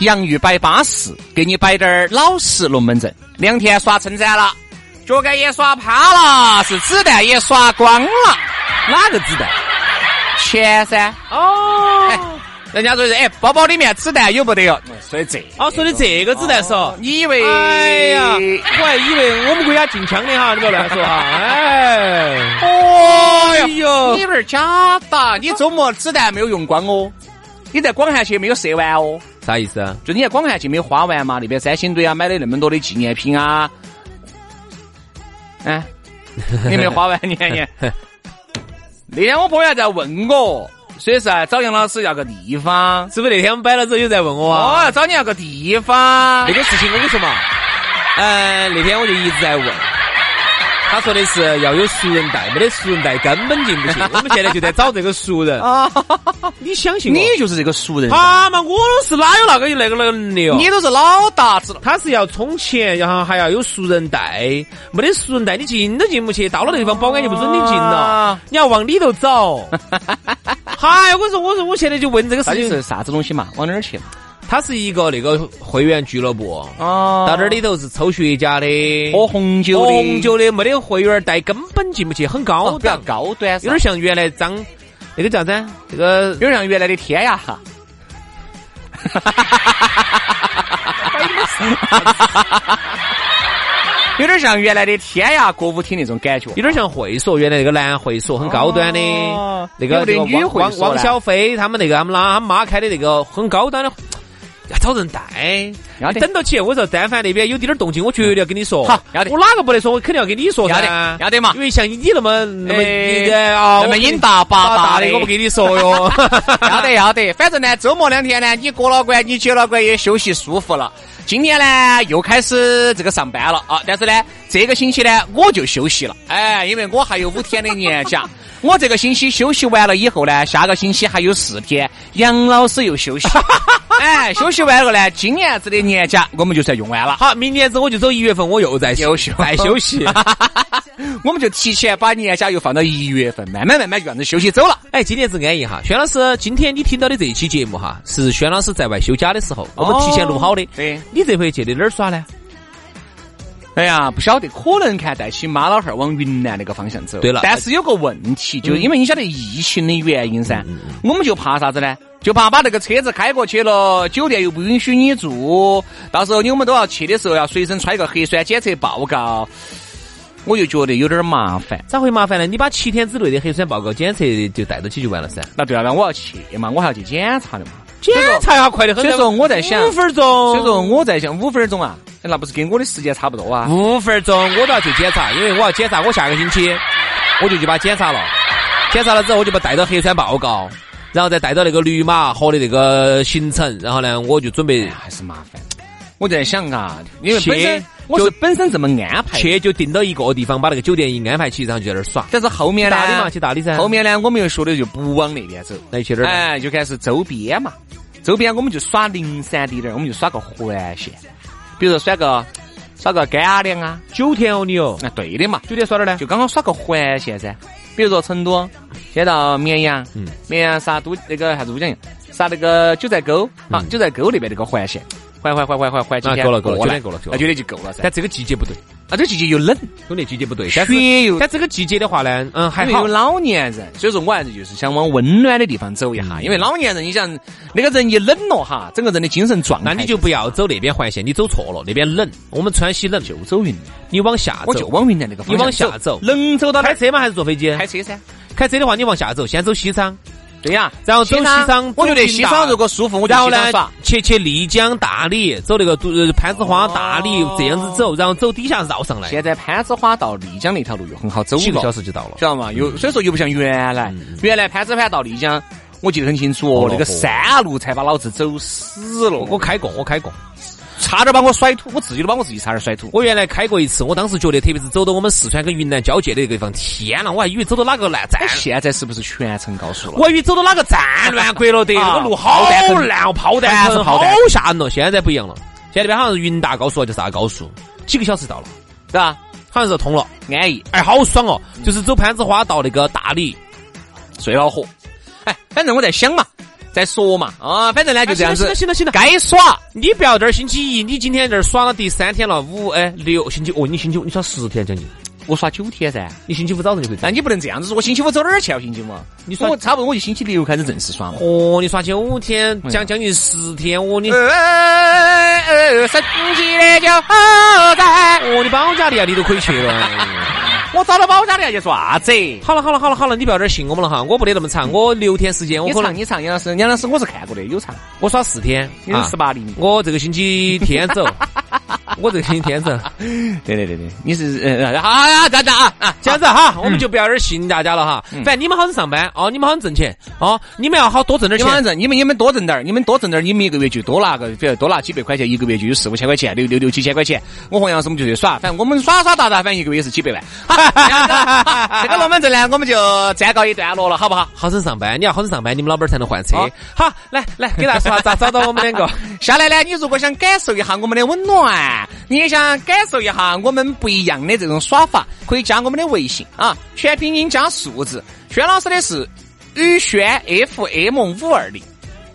洋芋摆巴适，给你摆点儿老实龙门阵。两天耍称赞了，脚杆也耍趴了，是子弹也耍光了。哪个子弹？钱噻。哦，哎，人家说是哎，包包里面子弹有不得哟？说的这哦，说的这个子弹是哦。你以为？哎呀，我还以为我们国家禁枪的哈，你不要乱说哈。哎，哦哟，你有点假的，你周末子弹没有用光哦，你在广汉去没有射完哦。啥意思啊？就你在广汉去没有花完嘛？那边三星堆啊，买的那么多的纪念品啊，哎，你没花完，你看你。那天我朋友还在问我，说是啊，找杨老师要个地方，是不是那天我们摆了之后又在问我啊？哦，找你要个地方。那个事情我跟你说嘛，嗯，那天我就一直在问。他说的是要有熟人带，没得熟人带根本进不去。我们现在就在找这个熟人啊！你相信你就是这个熟人？啊嘛，我是哪有那个那个能力哦？你都是老大子了。他是要充钱，然后还要有熟人带，没得熟人带你进都进不去。到了那地方，保安就不准你进了，你要往里头走。嗨，我说我说我现在就问这个事情是啥子东西嘛？往哪儿去？它是一个那个会员俱乐部。哦，到这里头是抽雪茄的，喝红酒的，红酒的没得会员带根本进不去，很高端，高端，有点像原来张那个叫啥？子？这个有点像原来的天涯哈。有点像原来的天涯歌舞厅那种感觉，有点像会所，原来那个男会所很高端的，那个那个女汪汪小菲他们那个他们拉他妈开的那个很高端的。要找人带，要等到起。我说，但凡那边有点动静，我绝对要跟你说。好，要得。我哪个不得说，我肯定要跟你说噻。要得，要得嘛。因为像你那么那么啊，那么瘾大八大的，我不跟你说哟。要得，要得。反正呢，周末两天呢，你过了关，你接了关也休息舒服了。今天呢，又开始这个上班了啊！但是呢，这个星期呢，我就休息了。哎，因为我还有五天的年假。我这个星期休息完了以后呢，下个星期还有四天，杨老师又休息。哎，休息完了呢，今年子的年假我们就算用完了。好，明年子我就走一月份，我又在休息，再休息。我们就提前把年假又放到一月份，慢慢慢慢就这样子休息走了。哎，今年子安逸哈。轩老师，今天你听到的这一期节目哈，是轩老师在外休假的时候，我们提前录好的。对，你这回去的哪儿耍呢？哎呀，不晓得，可能看带起妈老汉儿往云南那个方向走。对了，但是有个问题，就因为你晓得疫情的原因噻，我们就怕啥子呢？就怕把那个车子开过去了，酒店又不允许你住，到时候你我们都要去的时候要随身揣个核酸检测报告，我就觉得有点麻烦。咋会麻烦呢？你把七天之内的核酸报告检测就带到起就完了噻。那对啊，那我要去嘛，我还要去检查的嘛。检查呀，快得很。所以说我在想五分钟。所以说我在想五分钟啊，那不是跟我的时间差不多啊？五分钟我都要去检查，因为我要检查，我下个星期我就去把检查了。检查了之后，我就把带到核酸报告，然后再带到那个绿码和的那个行程，然后呢，我就准备还是麻烦。我在想啊，因为本身我是本身这么安排，去就定到一个地方，把那个酒店一安排起，然后就在那儿耍。但是后面呢？大理嘛，去大理噻。后面呢，我们又说的就不往那边走，那去哪儿？哎，就开始周边嘛。周边我们就耍灵山滴点儿，我们就耍个环线，比如说耍个耍个干粮啊，九天哦你哦，啊对的嘛，九天耍哪儿呢？就刚刚耍个环线噻，比如说成都，先到绵阳，嗯，绵阳杀都那个啥子都讲，杀那个九寨沟，啊，九寨沟那边那个环线，环环环环环环几天够了够了，九天够了，那觉得就够了噻。但这个季节不对，啊，这季节又冷，兄弟季节不对，但是雪又但这个季节的话呢，嗯，还好有。老年人，所以说我还是就是想往温暖的地方走一嗯下。因为老年人，你想那个人一冷了哈，整个人的精神状态，那你就不要走那边环线，你走错了，那边冷，我们川西冷，就走云南，你往下走，我就往云南那个方你向往下走能走到？开车吗？还是坐飞机？开车噻。开车的话，你往下走，先走西昌，对呀，然后走西昌我觉得西昌如果舒服，我就去去丽江、大理，走那个都呃攀枝花、大理哦。这样子走，然后走底下绕上来，现在攀枝花到丽江那条路又很好走了，几个小时就到了。晓得吗？又所以说又不像原来，原来攀枝花到丽江，我记得很清楚哦，哦那个山路才把老子走死了，我开过，我开过，差点把我甩土，我自己都把我自己差点甩土。我原来开过一次，我当时觉得，特别是走到我们四川跟云南交界的一个地方，天呐，我还以为走到哪个烂站哎，，现在是不是全程高速了？我还以为走到哪个战 乱国了的，啊那个路好烂哦，炮弹好吓人哦。现在不一样了，现在那边好像是云大高速，就是啥高速，几个小时到了，对吧？好像是通了，安逸，哎，好爽哦！就是走攀枝花到那个大理，最恼火。哎，反正我在想嘛，在说嘛，啊，反正呢就这样子。行了行了行了，该耍你不要这儿星期一，你今天这儿耍了第三天了，五哎六星期哦，你星期五你耍十天将近，我耍九天噻，你星期五早上就可以走。但你不能这样子说，我星期五走哪儿去啊？星期五，你耍我差不多我就星期六开始正式耍嘛。哦，你耍九天，将将近十天，哦你呃，神奇的就在，哦你保加利亚你都可以去了。哎我找到保家的要去做啥子？好了好了好了好了，你不要这儿信我们了哈，我不得那么长，我六天时间，我可能你唱杨老师，杨老师我是看过的，有唱，我耍四天，有啊十八厘米。我这个星期天走，我这个天走，对对对对，你是呃，好啊，这样子啊啊，这样子哈，我们就不要这儿信大家了哈。反正你们好生上班哦，你们好生挣钱哦，你们要好多挣点钱。你们挣，你们你们多挣点儿，你们多挣点儿，你们一个月就多拿个，比如多拿几百块钱，一个月就有四五千块钱，六六六七千块钱。我和杨老师我们就去耍，反正我们耍耍打打，反正一个月是几百万。好这个龙门阵呢，我们就暂告一段落了，好不好？好生上班，你要好生上班，你们老板儿才能换车好。好，来来，给大家说下咋找到我们两个。下来呢，你如果想感受一下我们的温暖，你也想感受一下我们不一样的这种耍法，可以加我们的微信啊，全拼音加数字。轩老师的是宇轩 FM 五二零，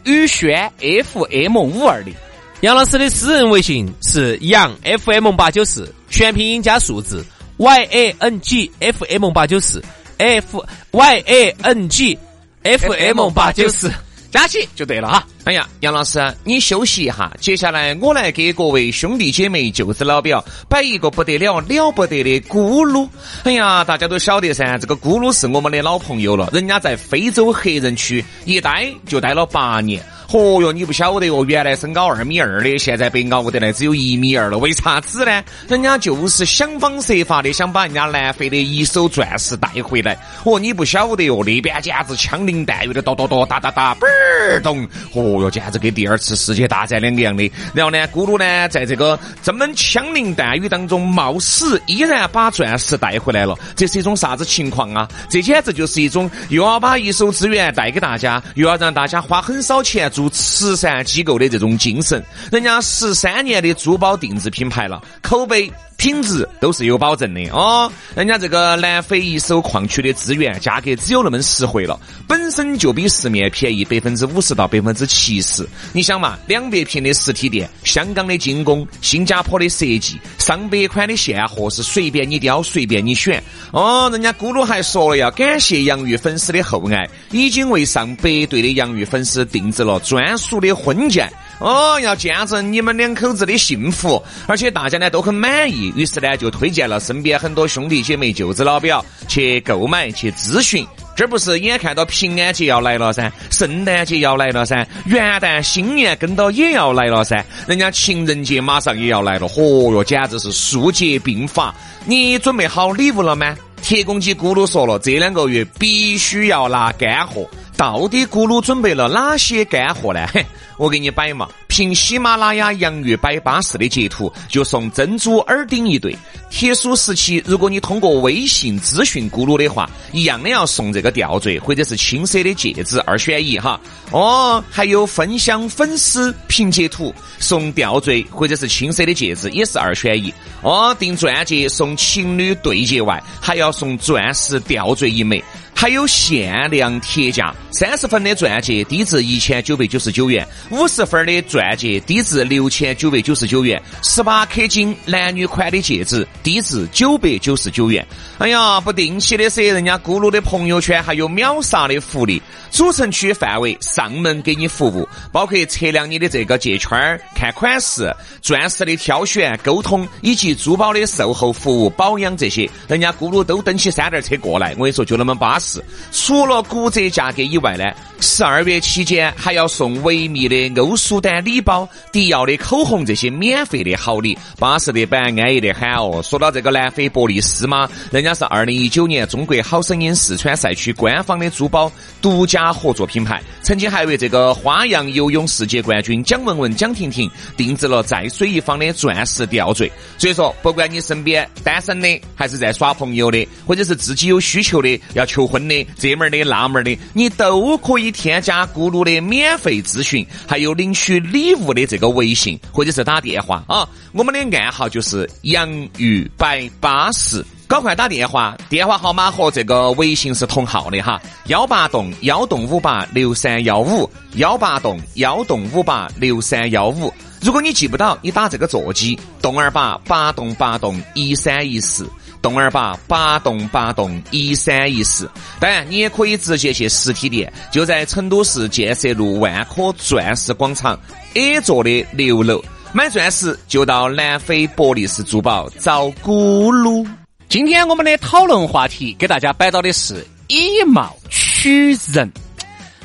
宇轩 FM 五二零。杨老师的私人微信是杨 FM 八九四，全拼音加数字 Y A N G F M 八九四 F Y A N G F M 八九四。加起就对了哈。哎呀，杨老师，你休息一下，接下来我来给各位兄弟姐妹、舅子老表摆一个不得了、了不得的咕噜。哎呀，大家都晓得噻，这个咕噜是我们的老朋友了，人家在非洲黑人区一待就待了八年。嚯哟，你不晓得哟，原来身高二米二的，现在被熬得来只有一米二了，为啥子呢？人家就是想方设法的想把人家南非的一手钻石带回来。哦，你不晓得哟，那边简直枪林弹雨的，哒哒哒哒哒哒，嘣儿咚！哦哦哟，简直跟第二次世界大战两个样的。然后呢，咕噜呢，在这个这么枪林弹雨当中冒死，依然把钻石带回来了。这是一种啥子情况啊？这简直就是一种又要把一手资源带给大家，又要让大家花很少钱做慈善机构的这种精神。人家十三年的珠宝定制品牌了，口碑。品质都是有保证的哦，人家这个南非一手矿区的资源价格只有那么实惠了，本身就比市面便宜百分之五十到百分之七十。你想嘛，两百平的实体店，香港的精工，新加坡的设计，上百款的现货是随便你挑，随便你选。哦，人家咕噜还说了要感谢洋芋粉丝的厚爱，已经为上百对的洋芋粉丝定制了专属的婚戒。哦，要见证你们两口子的幸福，而且大家呢都很满意，于是呢就推荐了身边很多兄弟姐妹、舅子老表去购买、去咨询。这不是眼看到平安节要来了噻，圣诞节要来了噻，元旦、新年跟到也要来了噻，人家情人节马上也要来了，嚯哟，简直是数节并发。你准备好礼物了吗？铁公鸡咕噜说了，这两个月必须要拿干货。到底咕噜准备了哪些干货呢？嘿，我给你摆嘛，凭喜马拉雅洋芋摆巴士的截图，就送珍珠耳钉一对。特殊时期，如果你通过微信咨询咕噜的话，一样的要送这个吊坠或者是青色的戒指，二选一哈。哦，还有分享粉丝评截图送吊坠或者是青色的戒指，也是二选一。哦，订钻戒送情侣对戒外，还要送钻石吊坠一枚。还有限量铁价，三十分的钻戒低至一千九百九十九元，五十分的钻戒低至六千九百九十九元，十八克金男女款的戒指低至九百九十九元。哎呀，不定期的噻，人家咕噜的朋友圈还有秒杀的福利，主城区范围上门给你服务，包括测量你的这个戒圈儿、看款式、钻石的挑选、沟通以及珠宝的售后服务、保养这些，人家咕噜都蹬起三轮车过来。我跟你说，就那么巴适。除了骨折价格以外呢，十二月期间还要送维密的欧舒丹礼包、迪奥的口红这些免费的好礼，巴适的板，安逸的很哦。说到这个南非博利斯嘛，人家是二零一九年中国好声音四川赛区官方的珠宝独家合作品牌，曾经还为这个花样游泳世界冠军蒋雯雯、蒋婷婷定制了在水一方的钻石吊坠。所以说，不管你身边单身的，还是在耍朋友的，或者是自己有需求的要求婚的。这门的那门的，你都可以添加咕噜的免费咨询，还有领取礼物的这个微信或者是打电话啊。我们的暗号就是洋芋摆巴士，赶快打电话，电话号码和这个微信是同号的哈，幺八栋幺栋五八六三幺五，幺八栋幺栋五八六三幺五。如果你记不到，你打这个座机，动二八八栋八栋一三一四。动二八八栋八栋一三一四，当然你也可以直接去实体店，就在成都市建设路万科钻石广场 A 座的六楼，买钻石就到南非博利斯珠宝找咕噜。今天我们的讨论话题给大家摆到的是以貌取人。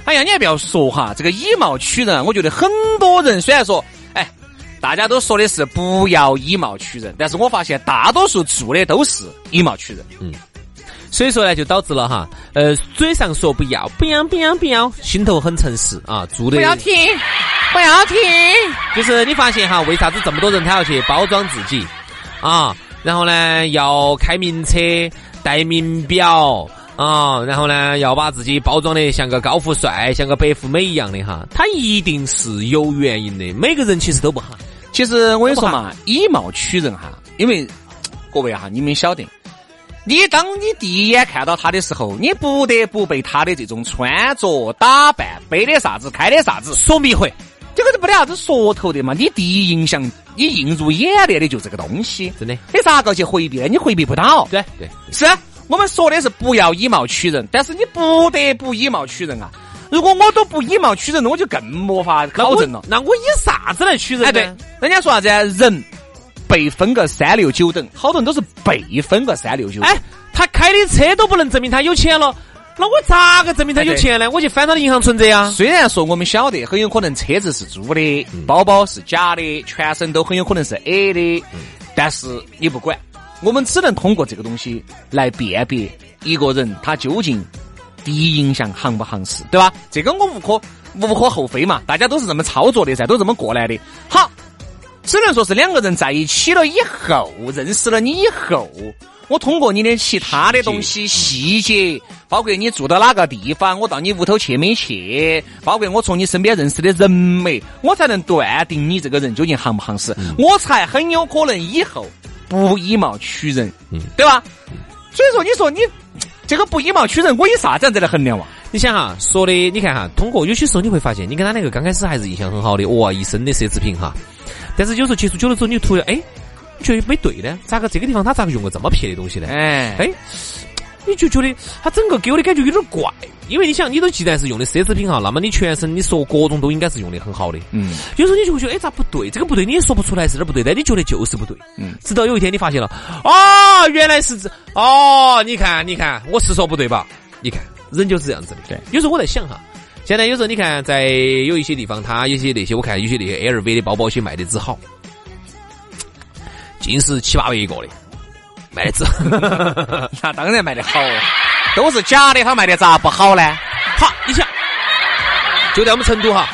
哎呀，你还不要说哈，这个以貌取人，我觉得很多人虽然说。大家都说的是不要以貌取人，但是我发现大多数做的都是以貌取人。嗯，所以说呢，就导致了哈，呃，嘴上说不要，不要，不要，不要，心头很诚实啊，做的不要停，不要停。就是你发现哈，为啥子这么多人他要去包装自己啊？然后呢，要开名车，戴名表。啊，然后呢，要把自己包装的像个高富帅、像个白富美一样的哈，他一定是有原因的。每个人其实都不哈。其实我跟你说嘛，以貌取人哈，因为各位哈，你们晓得，你当你第一眼看到他的时候，你不得不被他的这种穿着打扮、背的啥子、开的啥子所迷惑。这个是没得啥子说头的嘛，你第一印象，你映入眼帘的就这个东西，真的，你咋个去回避呢？你回避不到。对对，是。我们说的是不要以貌取人，但是你不得不以貌取人啊！如果我都不以貌取人，那我就更没法考证了。那我以啥子来取人？哎，对，人家说啥子？人被分个三六九等，好多人都是被分个三六九。哎，他开的车都不能证明他有钱了，那我咋个证明他有钱呢？我去翻他的银行存折呀。虽然说我们晓得很有可能车子是租的，包包是假的，全身都很有可能是 A 的，但是你不管。我们只能通过这个东西来辨别一个人他究竟第一印象行不行事，对吧？这个我无可无可厚非嘛，大家都是这么操作的噻，都这么过来的。好，只能说是两个人在一起了以后，认识了你以后，我通过你的其他的东西细节，包括你住到哪个地方，我到你屋头去没去，包括我从你身边认识的人没，我才能断定你这个人究竟行不行实，我才很有可能以后。不以貌取人，嗯，对吧？所以说，你说你这个不以貌取人，我以啥子样子来衡量哇？你想哈，说的，你看哈，通过有些时候你会发现，你跟他那个刚开始还是印象很好的，哇，一身的奢侈品哈，但是有时候接触久了之后，你突然哎，觉得没对呢，咋个这个地方他咋个用个这么撇的东西呢？哎哎。你就觉得他整个给我的感觉有点怪，因为你想，你都既然是用的奢侈品哈，那么你全身你说各种都应该是用的很好的。嗯，有时候你就会觉得，哎，咋不对？这个不对，你也说不出来是哪不对，但你觉得就是不对。嗯，直到有一天你发现了，啊，原来是这，哦，你看，你看，我是说不对吧？你看，人就是这样子的。对，有时候我在想哈，现在有时候你看，在有一些地方，他有些那些，我看有些那些 LV 的包包些卖的之好，尽是七八百一个的。卖的子，那当然卖的好，都是假的，他卖的咋不好呢？好，你想，就在我们成都哈，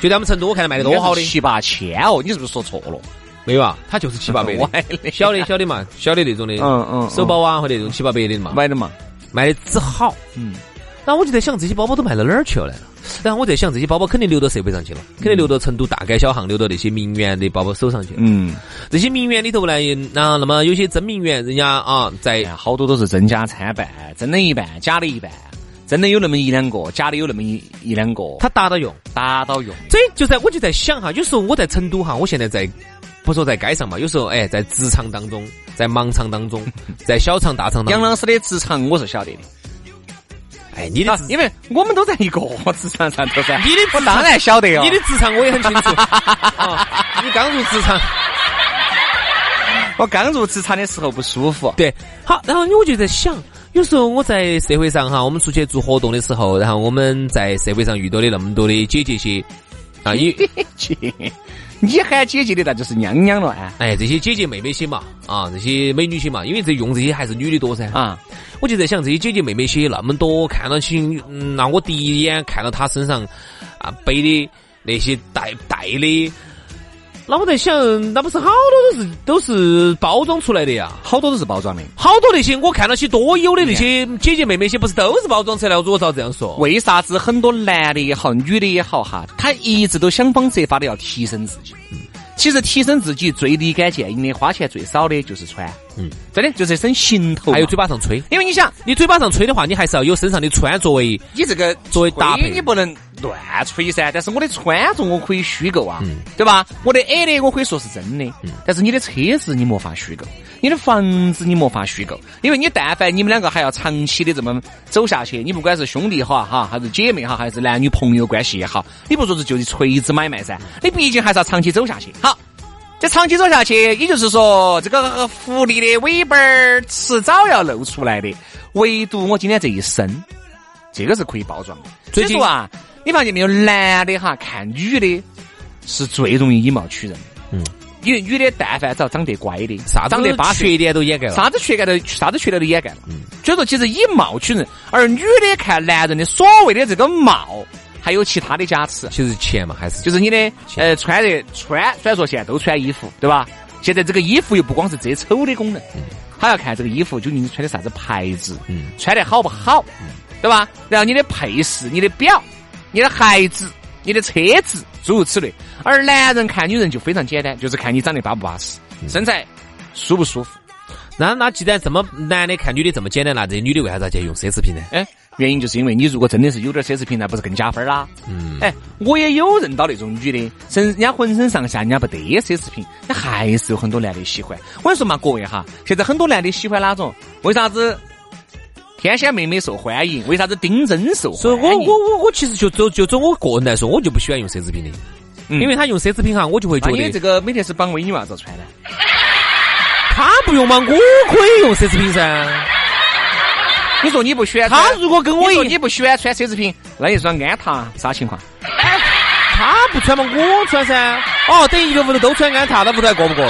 就在我们成都，我看卖的多好的，七八千哦，你是不是说错了？没有啊，他就是七八百的，小的小的嘛，小的那种的，嗯嗯，手包啊或者那种七八百的嘛，买的嘛，卖的只好，嗯。那我就在想，这些包包都卖到哪儿去了？然后我在想，这些包包肯定流到社会上去了，肯定流到成都大街小巷，流到那些名媛的包包手上去了。嗯，这些名媛里头呢，然后那么有些真名媛，人家啊，在哎好多都是真假参半，真的一半，假的一半，真的有那么一两个，假的有那么一一两个，他达到用。达到用。这就在我就在想哈，有时候我在成都哈，我现在在不说在街上嘛，有时候哎，在职场当中，在忙场当中，在小场大场当中，杨老师的职场我是晓得的，哎，你的因为我们都在一个职场上头噻。你的我当然晓得哦。你的职场我也很清楚。啊，你刚入职场，我刚入职场的时候不舒服，对，好，然后我就在想，有时候我在社会上哈，我们出去做活动的时候，然后我们在社会上遇到的那么多的姐姐些，啊，有姐，你喊姐姐的那就是娘娘了啊哎这些姐姐妹妹些嘛，啊这些美女些嘛，因为这用这些还是女的多噻。啊！我就在想，这些姐姐妹妹些那么多，看到起，嗯，那我第一眼看到她身上啊背的那些带带的，那我在想，那不是好多都是都是包装出来的呀？好多都是包装的。好多那些我看到些多有的那些姐姐妹妹些，不是都是包装出来的？我照这样说，为啥子很多男的也好，女的也好哈，他一直都想方设法的要提升自己。其实提升自己最立竿见影的、花钱最少的就是穿，嗯，真的就这身行头。还有嘴巴上吹。因为你想，你嘴巴上吹的话，你还是要有身上的穿作为你这个作为搭配你不能乱吹噻。但是我的穿着我可以虚构啊，对吧？我的矮的我可以说是真的，但是你的车子你没法虚构，你的房子你没法虚构，因为你但凡你们两个还要长期的这么走下去，你不管是兄弟哈哈，还是姐妹哈，还是男女朋友关系也好，你不说是就是锤子买卖噻，你毕竟还是要长期走下去。好。这长期走下去，也就是说，这个狐狸的尾巴儿迟早要露出来的。唯独我今天这一身，这个是可以包装的。所最近啊，你发现没有，男的哈看女的是最容易以貌取人的。嗯，因为女的但凡只要长得乖的，啥子长得巴适缺点都掩盖了。啥子缺点都啥子缺点都掩盖了。嗯所以说，其实以貌取人，而女的看男人的所谓的这个貌，还有其他的加持。其实钱嘛，还是就是你的呃穿的穿，虽然说现在都穿衣服，对吧？现在这个衣服又不光是遮丑的功能，还要看这个衣服究竟你穿的啥子牌子，嗯穿的好不好，对吧？然后你的配饰、你的表、你的孩子、你的车子，诸如此类。而男人看女人就非常简单，就是看你长得巴不巴适，身材舒不舒服。那那既然这么男的看女的这么简单，那这些女的为啥子要去用奢侈品呢？哎，原因就是因为你如果真的是有点奢侈品，那不是更加分啦？嗯，哎，我也有认到那种女的，身人家浑身上下人家不得奢侈品，那还是有很多男的喜欢。我跟你说嘛，各位哈，现在很多男的喜欢哪种？为啥子天仙妹妹受欢迎？为啥子丁真受所以？我我我我其实就走就走我个人来说，我就不喜欢用奢侈品的，嗯因为他用奢侈品哈，我就会觉那你这个美特斯邦威你为啥子要穿呢？他不用嘛，我可以用奢侈品噻。你说你不喜欢，他如果跟我一你说你不喜欢穿奢侈品，那你说安踏啥情况？他不穿嘛，我穿噻。哦，等于一个屋头都穿安踏，那屋头还过不过？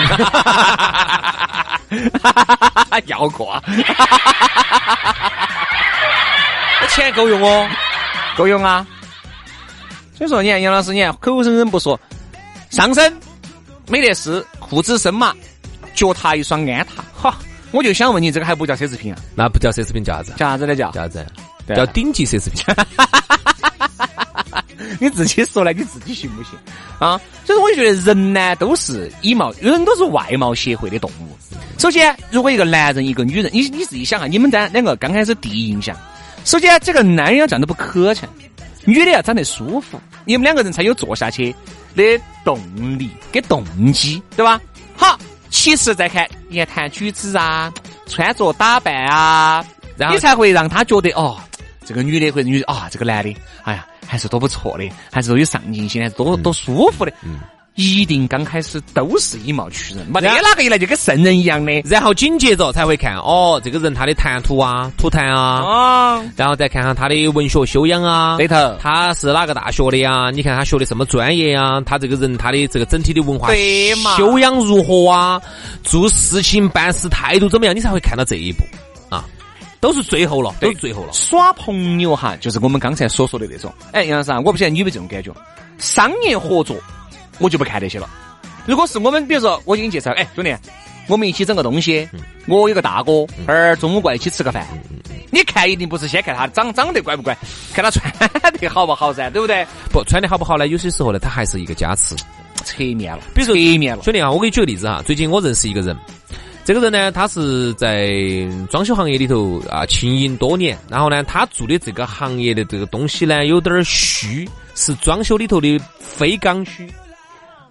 要过啊，那钱够用哦。够用啊。所以说，你看杨老师，你看口口声声不说，上身没得事，裤子深马，脚踏一双安踏，哈，我就想问你，这个还不叫奢侈品啊？那不叫奢侈品，叫啥子？叫啥子呢？叫叫啥子？叫顶级奢侈品。你自己说来，你自己信不信啊？所以说，我就觉得人呢都是以貌，人都是外貌协会的动物。首先，如果一个男人一个女人，你你自己想啊，你们在两个刚开始第一印象，首先这个男人要长得不磕碜，女的要长得舒服，你们两个人才有坐下去的动力跟动机，对吧？好，其次再看言谈举止啊，穿着打扮啊，然后你才会让他觉得哦，这个女的或者女的啊，这个男的，哎呀，还是多不错的，还是多有上进心，还是多多舒服的。嗯一定刚开始都是以貌取人，没得哪个一来就跟圣人一样的。然后紧接着才会看哦，这个人他的谈吐啊、吐痰啊，啊，然后再看看他的文学修养啊，对头他是哪个大学的呀？你看他学的什么专业呀？他这个人他的这个整体的文化修养如何啊？做事情办事态度怎么样？你才会看到这一步啊，都是最后了，都是最后了。耍朋友哈，就是我们刚才所说的那种。哎，杨老师啊，我不晓得你有没有这种感觉，商业合作我就不看这些了。如果是我们，比如说我给你介绍，哎，兄弟，我们一起整个东西，我有个大哥，儿中午过来一起吃个饭，你看一定不是先看他长长得乖不乖，看他穿得好不好噻，对不对？不穿的好不好呢？有些时候呢，他还是一个加持。侧面了，比如说侧面了。兄弟啊，我给你举个例子哈，最近我认识一个人，这个人呢，他是在装修行业里头啊经营多年，然后呢，他做的这个行业的这个东西呢，有点儿虚，是装修里头的非刚需，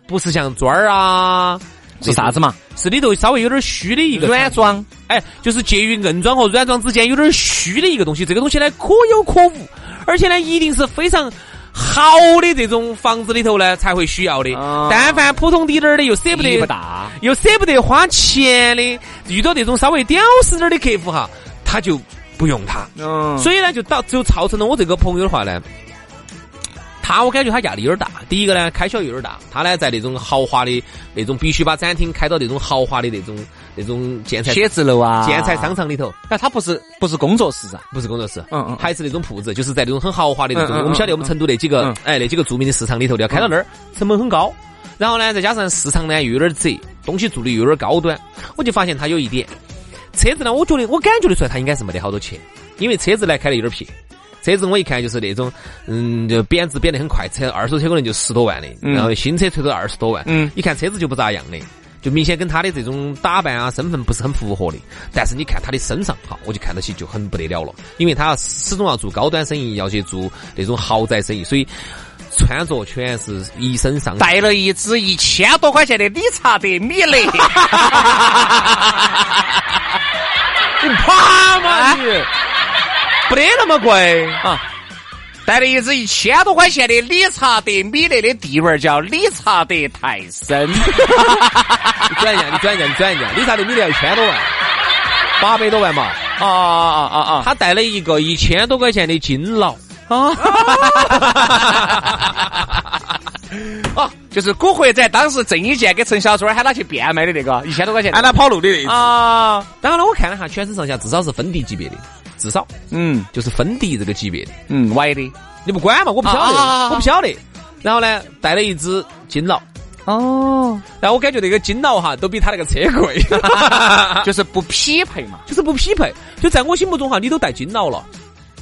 不是像砖儿啊，是啥子嘛？是里头稍微有点虚的一个软装，哎，就是介于硬装和软装之间有点虚的一个东西。这个东西呢，可有可无，而且呢，一定是非常。好的这种房子里头呢，才会需要的。但凡普通滴点儿的，又舍不得，不大，又舍不得花钱的，遇到这种稍微屌丝点儿的客户哈，他就不用它。嗯，所以呢，就导就造成了我这个朋友的话呢，他我感觉他压力有点大。第一个呢，开销有点大。他呢，在那种豪华的那种必须把展厅开到那种豪华的那种。那种建材写字楼啊，建材商场里头，哎，它不是不是工作室啊，不是工作室，嗯嗯，还是那种铺子，就是在那种很豪华的那种。我们晓得我们成都那几个，哎，那几个著名的市场里头的，要开到那儿，成本很高。然后呢，再加上市场呢又有点窄，东西做的又有点高端，我就发现他有一点，车子呢，我觉得我感觉得出来他应该是没得好多钱，因为车子呢开的有点撇，车子我一看就是那种，嗯，就贬值贬得很快，车二手车可能就十多万的，然后新车车都二十多万，嗯，一看车子就不咋样的。就明显跟他的这种打扮啊、身份不是很符合的，但是你看他的身上哈，我就看到起就很不得了了，因为他始终要做高端生意，要去做那种豪宅生意，所以穿着全是一身上带了一只一千多块钱的理查德米勒，你怕吗你？不得那么贵啊！带了一只一千多块钱的理查德米勒的地位叫理查德泰森。你转一下，你转一下，你转一下，理查德米勒要一千多万，八百多万嘛。啊啊啊啊啊！他带了一个一千多块钱的金劳。啊。哦，就是古惑仔当时郑伊健给陈小春喊他去变卖的那个一千多块钱，喊他跑路的那啊。然后呢，我看了下，全身上下至少是分地级别的。至少，嗯，就是芬迪这个级别的，嗯，歪的，你不管嘛，我不晓得，我不晓得。然后呢，带了一只金劳，哦，然后我感觉那个金劳哈，都比他那个车贵 就是不匹配嘛，就是不匹配。就在我心目中哈，你都带金劳了，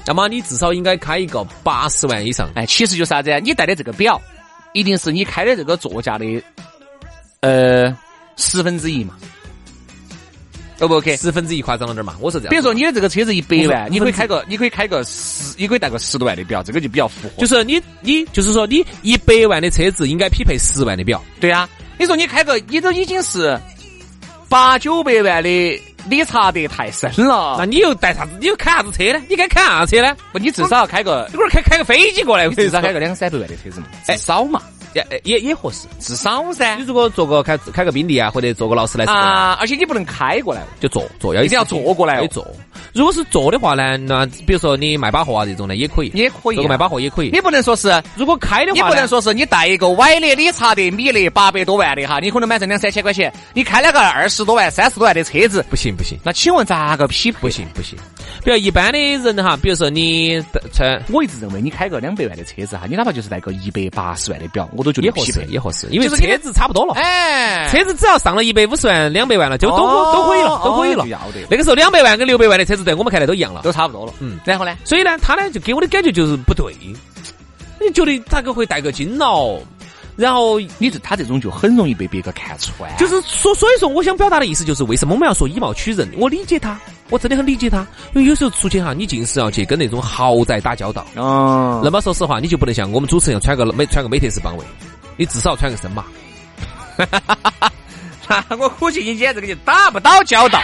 那么你至少应该开一个八十万以上。哎，其实就是啥子？你带的这个表，一定是你开的这个座驾的，呃，十分之一嘛。O 不 OK？十分之一夸张了点嘛？我是这样。比如说你的这个车子一百万，你可以开个，你可以开个十，你可以带个十多万的表，这个就比较符合。就是你，你就是说你一百万的车子应该匹配十万的表。对啊，你说你开个，你都已经是八九百万的理查德太深了，那你又带啥子？你又开啥子车呢？你该开啥车呢？不，你至少要开个，一会儿开开个飞机过来，至少开个两三百万的车子嘛，至少嘛。也也也合适，至少噻。你如果坐个开开个宾利啊，或者坐个劳斯莱斯啊，而且你不能开过来，就坐坐要一定要坐过来，可以坐。如果是坐的话呢，那比如说你迈巴赫啊这种呢，也可以，也可以。做个迈巴赫也可以。你不能说是，如果开的话，你不能说是你带一个歪的理查德米勒八百多万的哈，你可能买成两三千块钱，你开了个二十多万、三十多万的车子，不行不行。那请问咋个匹配？不行不行。比如一般的人哈，比如说你穿，我一直认为你开个两百万的车子哈，你哪怕就是带个一百八十万的表，我都觉得也合适，也合适，因为车子差不多了。哎，车子只要上了一百五十万、两百万了，就都可都可以了，都可以了。要的。那个时候两百万跟六百万的车子，在我们看来都一样了，都差不多了。嗯，然后呢？所以呢，他呢就给我的感觉就是不对，你觉得咋个会带个金劳？然后你这他这种就很容易被别个看穿，就是说，所以说我想表达的意思就是，为什么我们要说以貌取人？我理解他，我真的很理解他，因为有时候出去哈，你尽是要去跟那种豪宅打交道。哦。那么说实话，你就不能像我们主持人穿个美穿个美特斯邦威，你至少穿个森马。哈哈哈哈哈！我估计你今天这个就打不到交道。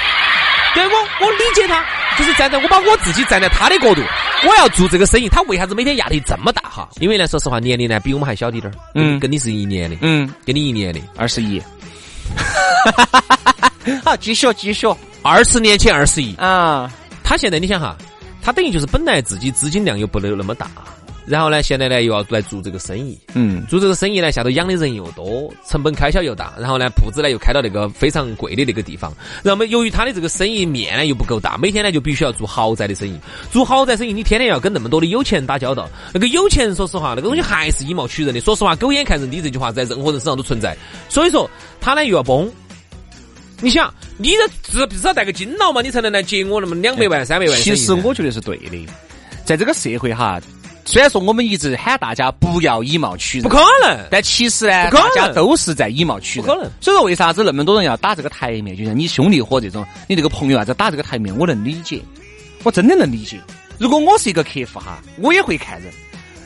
对我，我理解他，就是站在我把我自己站在他的角度。我要做这个生意，他为啥子每天压力这么大哈？因为呢，说实话，年龄呢比我们还小滴点儿，嗯，跟你是一年的，嗯，跟你一年的，二十一。好，继续继续，二十年前二十一。啊，他现在你想哈，他等于就是本来自己资金量又不能那么大。然后呢，现在呢又要来做这个生意，嗯，做这个生意呢，下头养的人又多，成本开销又大，然后呢，铺子呢又开到那个非常贵的那个地方，然后由于他的这个生意面呢又不够大，每天呢就必须要做豪宅的生意，做豪宅生意你天天要跟那么多的有钱人打交道，那个有钱人说实话，那个东西还是以貌取人的，说实话，狗眼看人低这句话在任何人身上都存在，所以说他呢又要崩。你想，你这至至少带个金劳嘛，你才能来接我那么两百万、三百万。其实我觉得是对的，在这个社会哈，虽然说我们一直喊大家不要以貌取人，不可能，但其实呢，大家都是在以貌取人。不可能。所以说，为啥子那么多人要打这个台面？就像你兄弟伙这种，你这个朋友啊，在打这个台面，我能理解，我真的能理解。如果我是一个客户哈，我也会看人。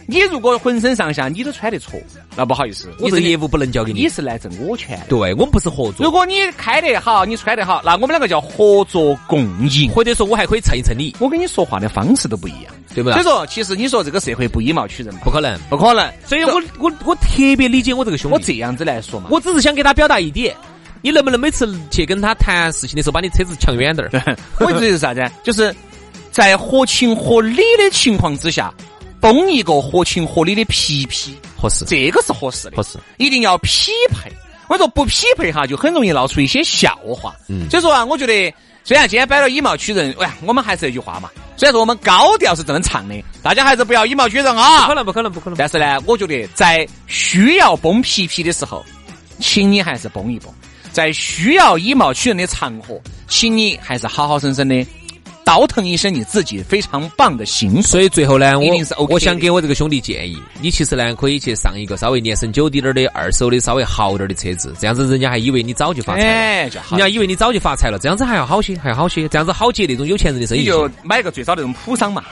你如果浑身上下你都穿得错，那不好意思，我这业务不能交给你。你是来挣我钱。对我们不是合作。如果你开得好，你穿得好，那我们两个叫合作共赢，或者说我还可以蹭一蹭你。我跟你说话的方式都不一样，对不对？所以说，其实你说这个社会不以貌取人，不可能，不可能。所以我我我特别理解我这个兄弟。我这样子来说嘛，我只是想给他表达一点，你能不能每次去跟他谈事情的时候，把你车子抢远点儿？我意思是啥子？就是在合情合理的情况之下。崩一个合情合理的皮皮合适，这个是合适的，合适，一定要匹配。我说不匹配哈，就很容易闹出一些笑话。嗯，所以说啊，我觉得虽然今天摆了以貌取人，哎，我们还是那句话嘛。虽然说我们高调是这么唱的，大家还是不要以貌取人啊。不可能，不可能，不可能。但是呢，我觉得在需要崩皮皮的时候，请你还是崩一崩；在需要以貌取人的场合，请你还是好好生生的。倒腾一身你自己非常棒的形，所以最后呢，我我想给我这个兄弟建议，你其实呢可以去上一个稍微年审久点儿的二手的稍微好点儿的车子，这样子人家还以为你早就发财了，人家以为你早就发财了，这样子还要好些，还要好些，这样子好接那种有钱人的生意。你就买个最早那种普桑嘛，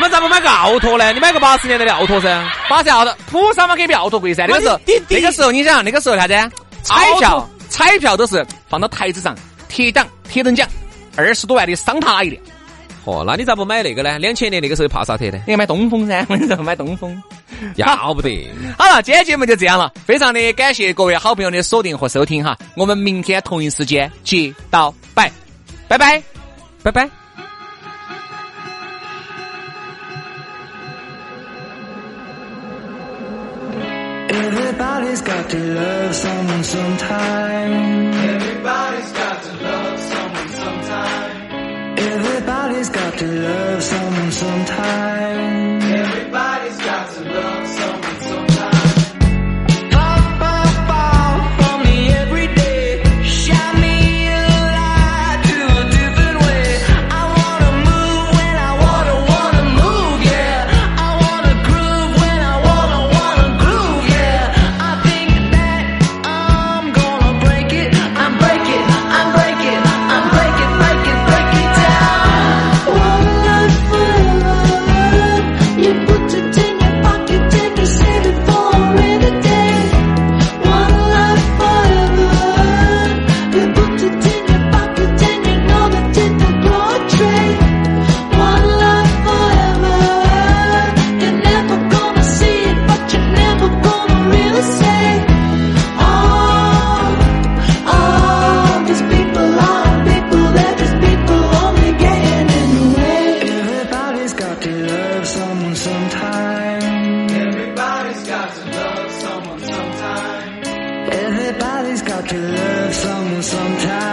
那咋不买个奥拓呢？你买个八十年代的奥拓噻，八十奥拓，普桑嘛可以比奥拓贵噻。那个时候，那个时候你想，那个时候啥子？彩票，彩票都是放到台子上。铁档、铁等奖，二十多万的桑塔纳一辆。哦，那你咋不买那个呢？两千年那个时候帕萨特呢，你买东风噻？我跟你说，买东风，要不得。好了，今天节目就这样了，非常的感谢各位好朋友的锁定和收听哈。我们明天同一时间接到拜，拜拜，拜拜。Everybody's got to love someone sometime. Everybody's got to love someone sometime. Everybody's got to love someone sometime. someone sometimes.